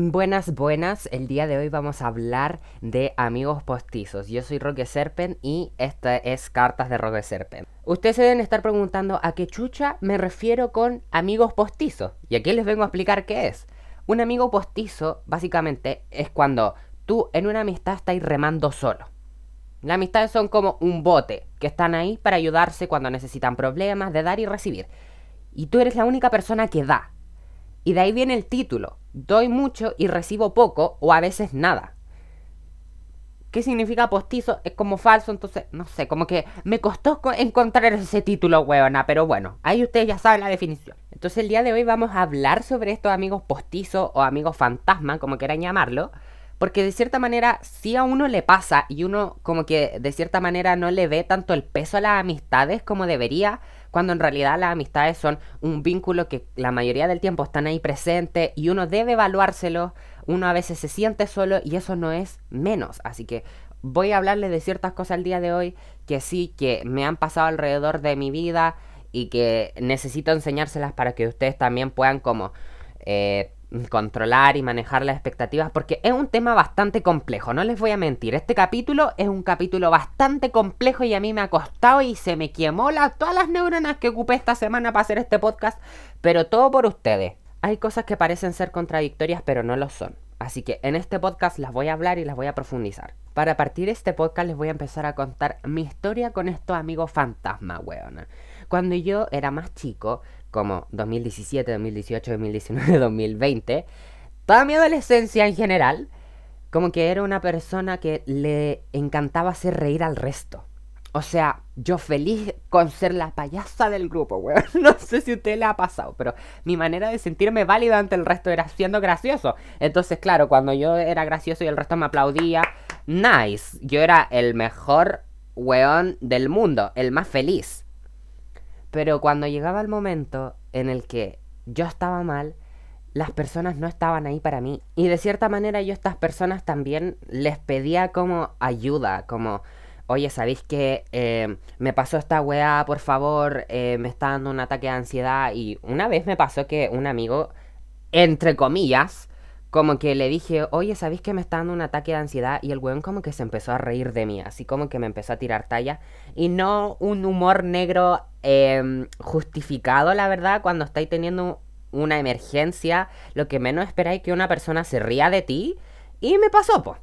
Buenas, buenas. El día de hoy vamos a hablar de amigos postizos. Yo soy Roque Serpen y esta es Cartas de Roque Serpen. Ustedes se deben estar preguntando a qué chucha me refiero con amigos postizos. Y aquí les vengo a explicar qué es. Un amigo postizo, básicamente, es cuando tú en una amistad estás remando solo. Las amistades son como un bote que están ahí para ayudarse cuando necesitan problemas, de dar y recibir. Y tú eres la única persona que da. Y de ahí viene el título. Doy mucho y recibo poco o a veces nada. ¿Qué significa postizo? Es como falso, entonces, no sé, como que me costó encontrar ese título, huevona, pero bueno, ahí ustedes ya saben la definición. Entonces el día de hoy vamos a hablar sobre estos amigos postizos o amigos fantasma, como quieran llamarlo, porque de cierta manera sí a uno le pasa y uno como que de cierta manera no le ve tanto el peso a las amistades como debería, cuando en realidad las amistades son un vínculo que la mayoría del tiempo están ahí presentes y uno debe evaluárselo, uno a veces se siente solo y eso no es menos, así que voy a hablarles de ciertas cosas el día de hoy que sí, que me han pasado alrededor de mi vida y que necesito enseñárselas para que ustedes también puedan como... Eh, controlar y manejar las expectativas porque es un tema bastante complejo, no les voy a mentir, este capítulo es un capítulo bastante complejo y a mí me ha costado y se me quemó la, todas las neuronas que ocupé esta semana para hacer este podcast, pero todo por ustedes. Hay cosas que parecen ser contradictorias pero no lo son. Así que en este podcast las voy a hablar y las voy a profundizar. Para partir este podcast les voy a empezar a contar mi historia con estos amigos fantasma, weona. Cuando yo era más chico, como 2017, 2018, 2019, 2020, toda mi adolescencia en general, como que era una persona que le encantaba hacer reír al resto. O sea, yo feliz con ser la payasa del grupo, weón. No sé si a usted le ha pasado, pero mi manera de sentirme válida ante el resto era siendo gracioso. Entonces, claro, cuando yo era gracioso y el resto me aplaudía, nice. Yo era el mejor weón del mundo, el más feliz. Pero cuando llegaba el momento en el que yo estaba mal, las personas no estaban ahí para mí. Y de cierta manera yo a estas personas también les pedía como ayuda, como, oye, ¿sabéis que eh, me pasó esta weá, por favor? Eh, me está dando un ataque de ansiedad. Y una vez me pasó que un amigo, entre comillas, como que le dije, oye, ¿sabéis que me está dando un ataque de ansiedad? Y el weón como que se empezó a reír de mí, así como que me empezó a tirar talla. Y no un humor negro em, justificado, la verdad, cuando estáis teniendo una emergencia, lo que menos esperáis que una persona se ría de ti. Y me pasó, pues.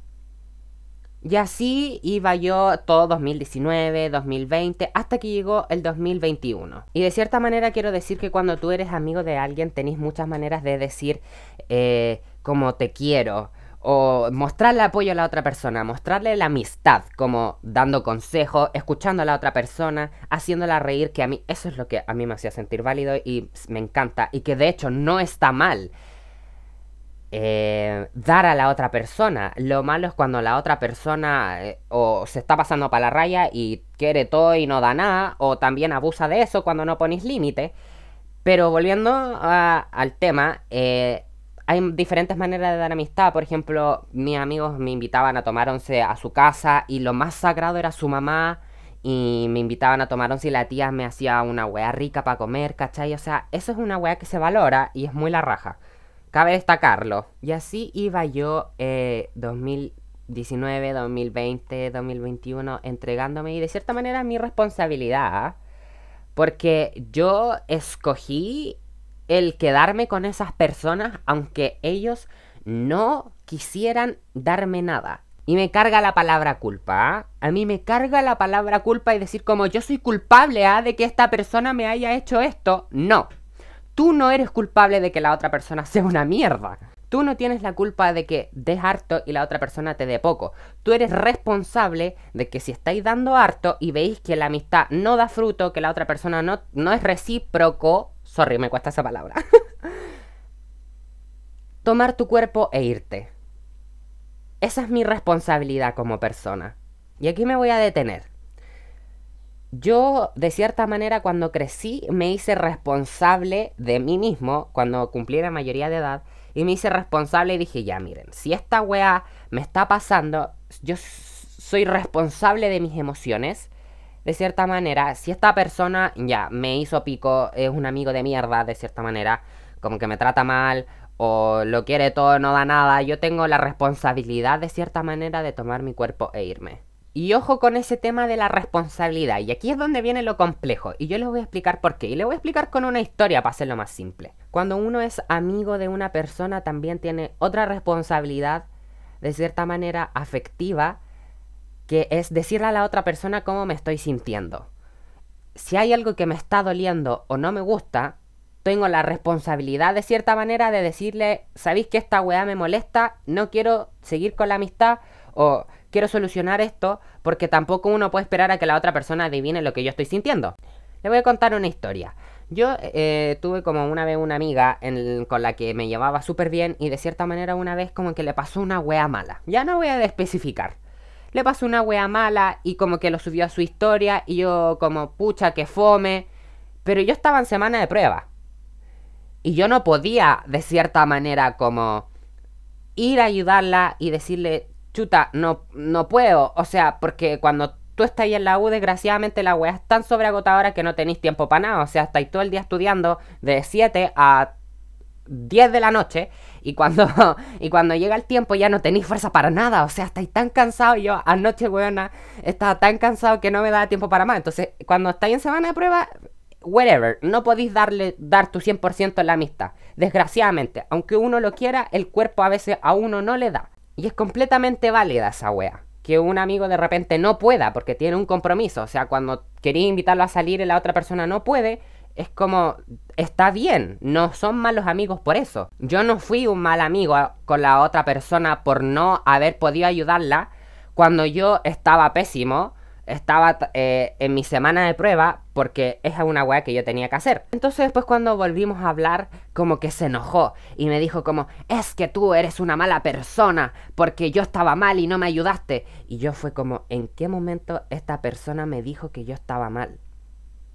Y así iba yo todo 2019, 2020, hasta que llegó el 2021. Y de cierta manera quiero decir que cuando tú eres amigo de alguien tenéis muchas maneras de decir eh, como te quiero. O mostrarle apoyo a la otra persona, mostrarle la amistad, como dando consejos, escuchando a la otra persona, haciéndola reír, que a mí eso es lo que a mí me hacía sentir válido y me encanta. Y que de hecho no está mal. Eh, dar a la otra persona. Lo malo es cuando la otra persona eh, o se está pasando para la raya y quiere todo y no da nada, o también abusa de eso cuando no ponéis límite. Pero volviendo al tema, eh, hay diferentes maneras de dar amistad. Por ejemplo, mis amigos me invitaban a tomar a su casa y lo más sagrado era su mamá. Y me invitaban a tomar once y la tía me hacía una wea rica para comer, ¿cachai? O sea, eso es una wea que se valora y es muy la raja. Cabe destacarlo. Y así iba yo 2019, 2020, 2021 entregándome y de cierta manera mi responsabilidad. Porque yo escogí el quedarme con esas personas aunque ellos no quisieran darme nada. Y me carga la palabra culpa. ¿ah? A mí me carga la palabra culpa y decir como yo soy culpable ¿ah? de que esta persona me haya hecho esto. No. Tú no eres culpable de que la otra persona sea una mierda. Tú no tienes la culpa de que des harto y la otra persona te dé poco. Tú eres responsable de que si estáis dando harto y veis que la amistad no da fruto, que la otra persona no, no es recíproco, sorry, me cuesta esa palabra, tomar tu cuerpo e irte. Esa es mi responsabilidad como persona. Y aquí me voy a detener yo, de cierta manera, cuando crecí, me hice responsable de mí mismo, cuando cumplí la mayoría de edad, y me hice responsable y dije, ya miren, si esta weá me está pasando, yo soy responsable de mis emociones. De cierta manera, si esta persona ya me hizo pico, es un amigo de mierda, de cierta manera, como que me trata mal, o lo quiere todo, no da nada, yo tengo la responsabilidad de cierta manera de tomar mi cuerpo e irme. Y ojo con ese tema de la responsabilidad. Y aquí es donde viene lo complejo. Y yo les voy a explicar por qué. Y les voy a explicar con una historia para hacerlo más simple. Cuando uno es amigo de una persona también tiene otra responsabilidad de cierta manera afectiva que es decirle a la otra persona cómo me estoy sintiendo. Si hay algo que me está doliendo o no me gusta, tengo la responsabilidad de cierta manera de decirle, ¿sabéis que esta weá me molesta? No quiero seguir con la amistad o quiero solucionar esto porque tampoco uno puede esperar a que la otra persona adivine lo que yo estoy sintiendo. Le voy a contar una historia. Yo eh, tuve como una vez una amiga con la que me llevaba súper bien y de cierta manera una vez como que le pasó una wea mala. Ya no voy a especificar. Le pasó una wea mala y como que lo subió a su historia y yo como pucha que fome. Pero yo estaba en semana de prueba. Y yo no podía de cierta manera como ir a ayudarla y decirle, chuta, no, no puedo. O sea, porque cuando tú estás ahí en la U, desgraciadamente la weá es tan sobreagotadora que no tenéis tiempo para nada. O sea, estáis todo el día estudiando de 7 a 10 de la noche y cuando, y cuando llega el tiempo ya no tenéis fuerza para nada. O sea, estáis tan cansados. Yo anoche, weona, estaba tan cansado que no me daba tiempo para más. Entonces, cuando estáis en semana de prueba, whatever, no podéis darle, dar tu 100% en la amistad. Desgraciadamente, aunque uno lo quiera, el cuerpo a veces a uno no le da. Y es completamente válida esa wea. Que un amigo de repente no pueda porque tiene un compromiso. O sea, cuando quería invitarlo a salir y la otra persona no puede, es como, está bien, no son malos amigos por eso. Yo no fui un mal amigo con la otra persona por no haber podido ayudarla cuando yo estaba pésimo estaba eh, en mi semana de prueba porque es una weá que yo tenía que hacer. Entonces después cuando volvimos a hablar, como que se enojó y me dijo como, es que tú eres una mala persona porque yo estaba mal y no me ayudaste. Y yo fue como, ¿en qué momento esta persona me dijo que yo estaba mal?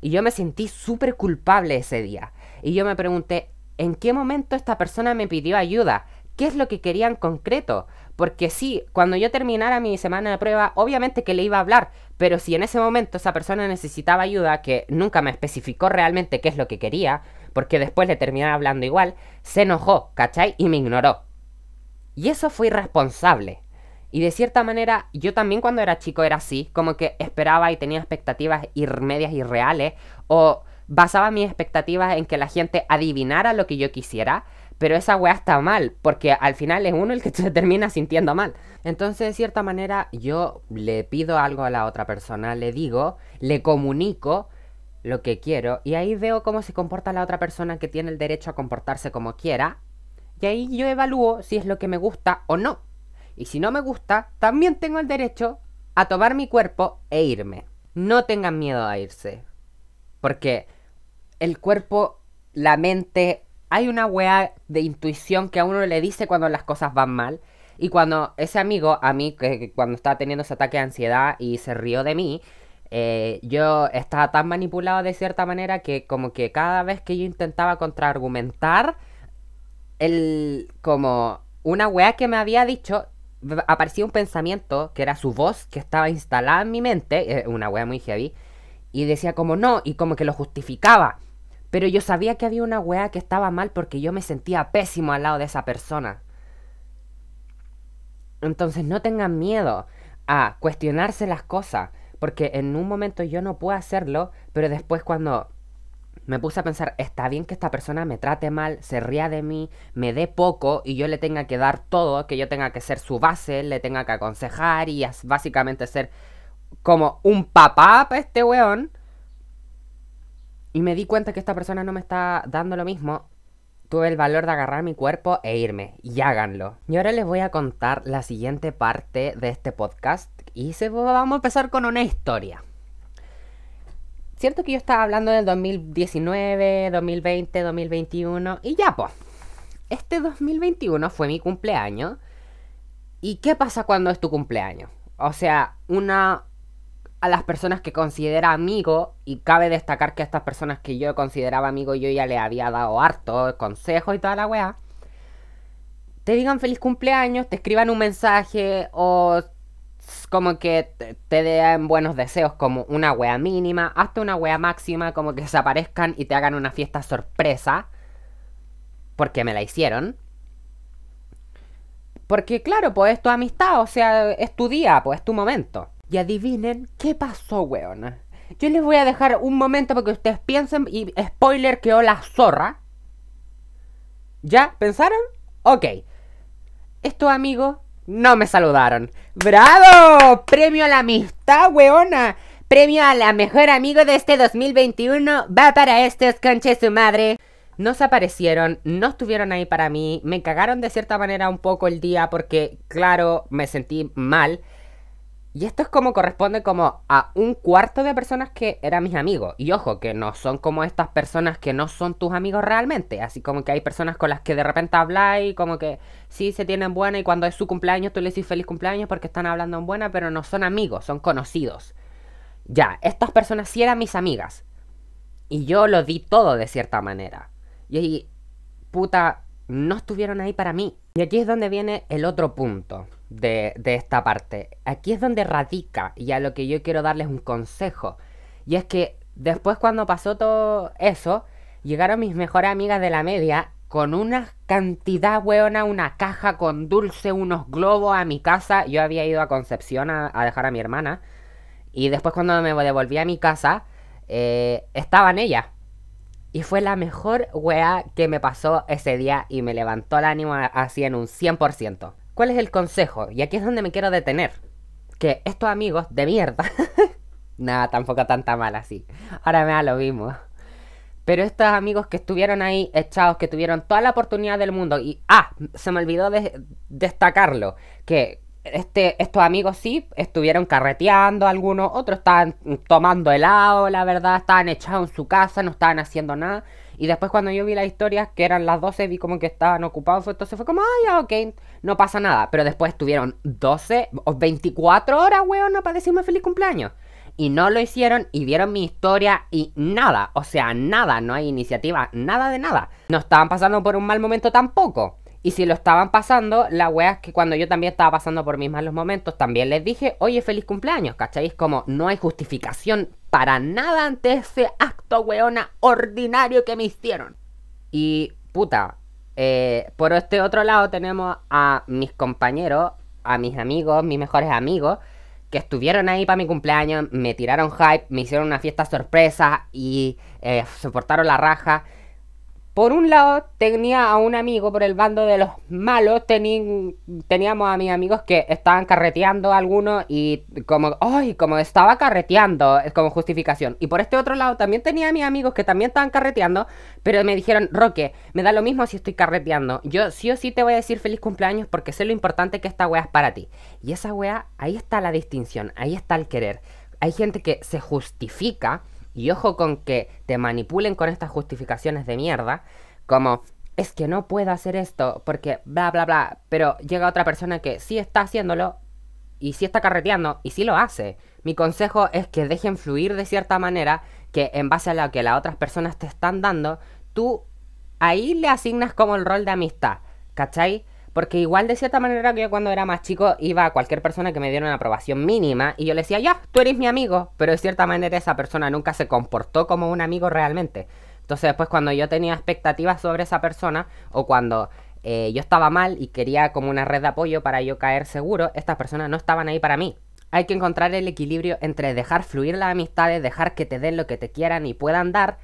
Y yo me sentí súper culpable ese día. Y yo me pregunté, ¿en qué momento esta persona me pidió ayuda? ¿Qué es lo que quería en concreto? Porque sí, cuando yo terminara mi semana de prueba, obviamente que le iba a hablar, pero si en ese momento esa persona necesitaba ayuda, que nunca me especificó realmente qué es lo que quería, porque después le terminaba hablando igual, se enojó, ¿cachai? Y me ignoró. Y eso fue irresponsable. Y de cierta manera, yo también cuando era chico era así, como que esperaba y tenía expectativas medias irreales, o basaba mis expectativas en que la gente adivinara lo que yo quisiera, pero esa weá está mal, porque al final es uno el que se termina sintiendo mal. Entonces, de cierta manera, yo le pido algo a la otra persona, le digo, le comunico lo que quiero, y ahí veo cómo se comporta la otra persona que tiene el derecho a comportarse como quiera, y ahí yo evalúo si es lo que me gusta o no. Y si no me gusta, también tengo el derecho a tomar mi cuerpo e irme. No tengan miedo a irse. Porque el cuerpo, la mente hay una weá de intuición que a uno le dice cuando las cosas van mal. Y cuando ese amigo, a mí, que, cuando estaba teniendo ese ataque de ansiedad y se rió de mí, eh, yo estaba tan manipulado de cierta manera que como que cada vez que yo intentaba contraargumentar, el, como una weá que me había dicho, aparecía un pensamiento que era su voz que estaba instalada en mi mente, eh, una weá muy heavy, y decía como no, y como que lo justificaba. Pero yo sabía que había una weá que estaba mal porque yo me sentía pésimo al lado de esa persona. Entonces no tengan miedo a cuestionarse las cosas. Porque en un momento yo no puedo hacerlo, pero después cuando me puse a pensar, está bien que esta persona me trate mal, se ría de mí, me dé poco y yo le tenga que dar todo, que yo tenga que ser su base, le tenga que aconsejar y básicamente ser como un papá para este weón y me di cuenta que esta persona no me está dando lo mismo, tuve el valor de agarrar mi cuerpo e irme. Y háganlo. Y ahora les voy a contar la siguiente parte de este podcast. Y se, vamos a empezar con una historia. Cierto que yo estaba hablando del 2019, 2020, 2021. Y ya, pues. Este 2021 fue mi cumpleaños. ¿Y qué pasa cuando es tu cumpleaños? O sea, una a las personas que considera amigo, y cabe destacar que a estas personas que yo consideraba amigo yo ya le había dado harto consejo y toda la weá, te digan feliz cumpleaños, te escriban un mensaje o como que te, den buenos deseos como una wea mínima, hasta una wea máxima, como que se aparezcan y te hagan una fiesta sorpresa, porque me la hicieron. Porque claro, pues es tu amistad, o sea, es tu día, pues es tu momento. Y adivinen qué pasó, weona. Yo les voy a dejar un momento para que ustedes piensen y spoiler quedó la zorra. ¿Ya? ¿Pensaron? Ok. Estos amigos no me saludaron. ¡Bravo! Premio a la amistad, weona. Premio a la mejor amigo de este 2021 va para estos conches su madre. No se aparecieron, no estuvieron ahí para mí, me cagaron de cierta manera un poco el día porque, claro, me sentí mal. Y esto es como corresponde como a un cuarto de personas que eran mis amigos. Y ojo, que no son como estas personas que no son tus amigos realmente. Así como que hay personas con las que de repente habláis, como que sí se tienen buena y cuando es su cumpleaños tú le decís feliz cumpleaños porque están hablando en buena, pero no son amigos, son conocidos. Ya, estas personas sí eran mis amigas. Y yo lo di todo de cierta manera. Y ahí, puta, no estuvieron ahí para mí. Y aquí es donde viene el otro punto de, esta parte. Aquí es donde radica y a lo que yo quiero darles un consejo. Y es que después cuando pasó todo eso, llegaron mis mejores amigas de la media con una cantidad, weona, una caja con dulce, unos globos a mi casa. Yo había ido a Concepción a, dejar a mi hermana. Y después cuando me devolví a mi casa, eh, estaban ellas. Y fue la mejor wea que me pasó ese día y me levantó el ánimo así en un 100%. ¿Cuál es el consejo? Y aquí es donde me quiero detener. Que estos amigos de mierda. Nada, tampoco tanta mala así. Ahora me da lo mismo. Pero estos amigos que estuvieron ahí echados, que tuvieron toda la oportunidad del mundo. Y, ah, se me olvidó de destacarlo. Que este, estos amigos sí estuvieron carreteando algunos, otros estaban tomando helado, la verdad, estaban echados en su casa, no estaban haciendo nada. Y después cuando yo vi las historias, que eran las 12, vi como que estaban ocupados. Entonces fue como, ah, ya, ok, no pasa nada. Pero después estuvieron 12 o 24 horas, weón, para decirme feliz cumpleaños. Y no lo hicieron y vieron mi historia y nada, o sea, nada, no hay iniciativa, nada de nada. No estaban pasando por un mal momento tampoco. Y si lo estaban pasando, la wea es que cuando yo también estaba pasando por mis malos momentos, también les dije, oye, feliz cumpleaños, ¿cacháis? Como no hay justificación para nada ante ese acto, weona, ordinario que me hicieron. Y, puta, eh, por este otro lado tenemos a mis compañeros, a mis amigos, mis mejores amigos, que estuvieron ahí para mi cumpleaños, me tiraron hype, me hicieron una fiesta sorpresa y eh, se portaron la raja. Por un lado, tenía a un amigo por el bando de los malos. teníamos a mis amigos que estaban carreteando algunos y como, ¡ay! Como estaba carreteando, es como justificación. Y por este otro lado, también tenía a mis amigos que también estaban carreteando, pero me dijeron, Roque, me da lo mismo si estoy carreteando. Yo sí o sí te voy a decir feliz cumpleaños porque sé lo importante que esta wea es para ti. Y esa wea, ahí está la distinción, ahí está el querer. Hay gente que se justifica y ojo con que te manipulen con estas justificaciones de mierda, como es que no puedo hacer esto porque bla bla bla, pero llega otra persona que sí está haciéndolo y sí está carreteando y sí lo hace. Mi consejo es que dejen fluir de cierta manera, que en base a lo que las otras personas te están dando, tú ahí le asignas como el rol de amistad, ¿cachai? Porque igual de cierta manera que yo cuando era más chico iba a cualquier persona que me diera una aprobación mínima y yo le decía, ya, tú eres mi amigo, pero de cierta manera esa persona nunca se comportó como un amigo realmente. Entonces después cuando yo tenía expectativas sobre esa persona o cuando eh, yo estaba mal y quería como una red de apoyo para yo caer seguro, estas personas no estaban ahí para mí. Hay que encontrar el equilibrio entre dejar fluir las amistades, dejar que te den lo que te quieran y puedan dar,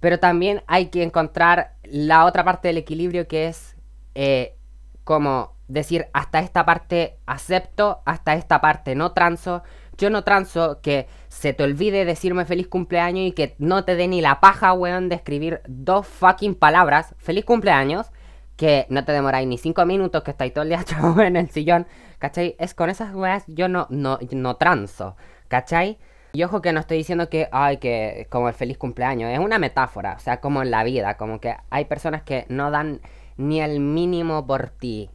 pero también hay que encontrar la otra parte del equilibrio que es eh, como decir hasta esta parte acepto, hasta esta parte no transo. Yo no transo que se te olvide decirme feliz cumpleaños y que no te dé ni la paja, weón, de escribir dos fucking palabras, feliz cumpleaños, que no te demoráis ni cinco minutos, que estáis todo el día chavo en el sillón, ¿cachai? Es con esas weas yo no, no, no transo, ¿cachai? Y ojo que no estoy diciendo que, ay, que como el feliz cumpleaños, es una metáfora, o sea, como en la vida, como que hay personas que no dan ni el mínimo por ti.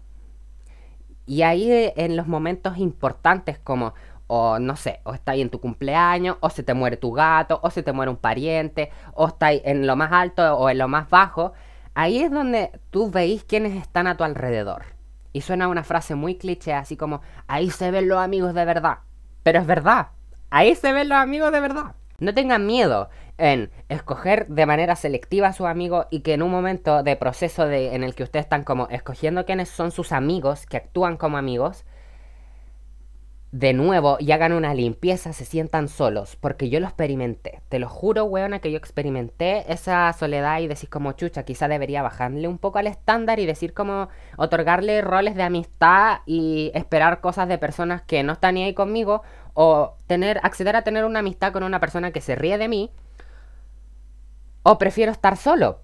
Y ahí en los momentos importantes como, o no sé, o estás en tu cumpleaños, o se te muere tu gato, o se te muere un pariente, o estás en lo más alto o en lo más bajo, ahí es donde tú veis quiénes están a tu alrededor. Y suena una frase muy cliché, así como, ahí se ven los amigos de verdad. Pero es verdad, ahí se ven los amigos de verdad. No tengan miedo en escoger de manera selectiva a sus amigos y que en un momento de proceso de, en el que ustedes están como escogiendo quiénes son sus amigos, que actúan como amigos, de nuevo y hagan una limpieza, se sientan solos, porque yo lo experimenté. Te lo juro, weona, que yo experimenté esa soledad y decir como chucha, quizá debería bajarle un poco al estándar y decir como otorgarle roles de amistad y esperar cosas de personas que no están ni ahí conmigo o tener acceder a tener una amistad con una persona que se ríe de mí o prefiero estar solo.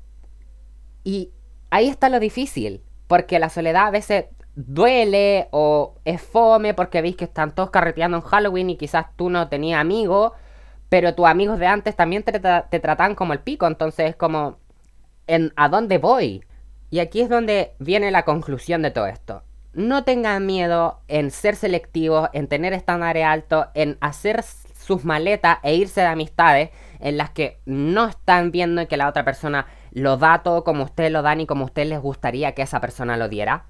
Y ahí está lo difícil, porque la soledad a veces duele o es fome porque veis que están todos carreteando en Halloween y quizás tú no tenías amigos, pero tus amigos de antes también te, te tratan como el pico, entonces es como, ¿en, ¿a dónde voy? Y aquí es donde viene la conclusión de todo esto. No tengan miedo en ser selectivos, en tener estándares altos, en hacer sus maletas e irse de amistades en las que no están viendo que la otra persona lo da todo como ustedes lo dan y como a ustedes les gustaría que esa persona lo diera.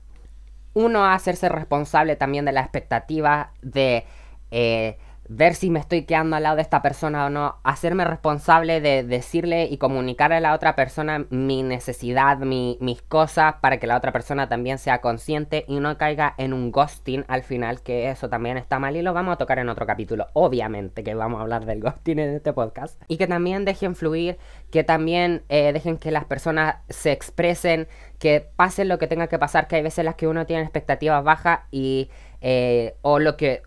Uno hacerse responsable también de la expectativa de eh, ver si me estoy quedando al lado de esta persona o no, hacerme responsable de decirle y comunicarle a la otra persona mi necesidad, mis cosas, para que la otra persona también sea consciente y no caiga en un ghosting al final, que eso también está mal y lo vamos a tocar en otro capítulo, obviamente que vamos a hablar del ghosting en este podcast. Y que también dejen fluir, que también eh, dejen que las personas se expresen, que pase lo que tenga que pasar, que hay veces las que uno tiene expectativas bajas y... Eh, o lo que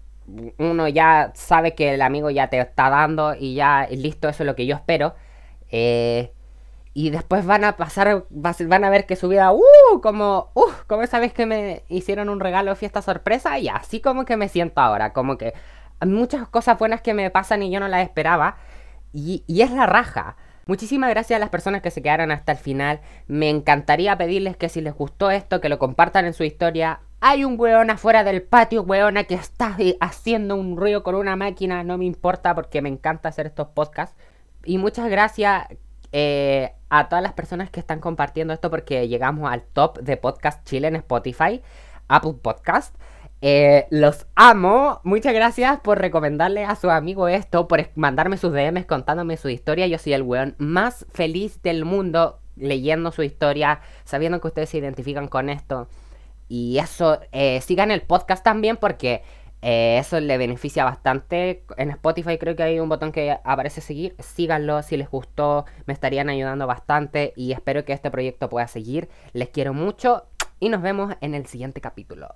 uno ya sabe que el amigo ya te está dando y ya listo, eso es lo que yo espero. Eh, y después van a pasar, van a ver que su vida, uh, como, uh, como esa vez que me hicieron un regalo de fiesta sorpresa, y así como que me siento ahora, como que muchas cosas buenas que me pasan y yo no las esperaba, y, y es la raja. Muchísimas gracias a las personas que se quedaron hasta el final. Me encantaría pedirles que si les gustó esto, que lo compartan en su historia. Hay un weón afuera del patio, weona, que está haciendo un ruido con una máquina. No me importa porque me encanta hacer estos podcasts. Y muchas gracias eh, a todas las personas que están compartiendo esto porque llegamos al top de podcast Chile en Spotify, Apple Podcast. Eh, los amo. Muchas gracias por recomendarle a su amigo esto, por mandarme sus DMs contándome su historia. Yo soy el weón más feliz del mundo leyendo su historia, sabiendo que ustedes se identifican con esto. Y eso, eh, sigan el podcast también porque eh, eso le beneficia bastante. En Spotify creo que hay un botón que aparece seguir. Síganlo si les gustó, me estarían ayudando bastante y espero que este proyecto pueda seguir. Les quiero mucho y nos vemos en el siguiente capítulo.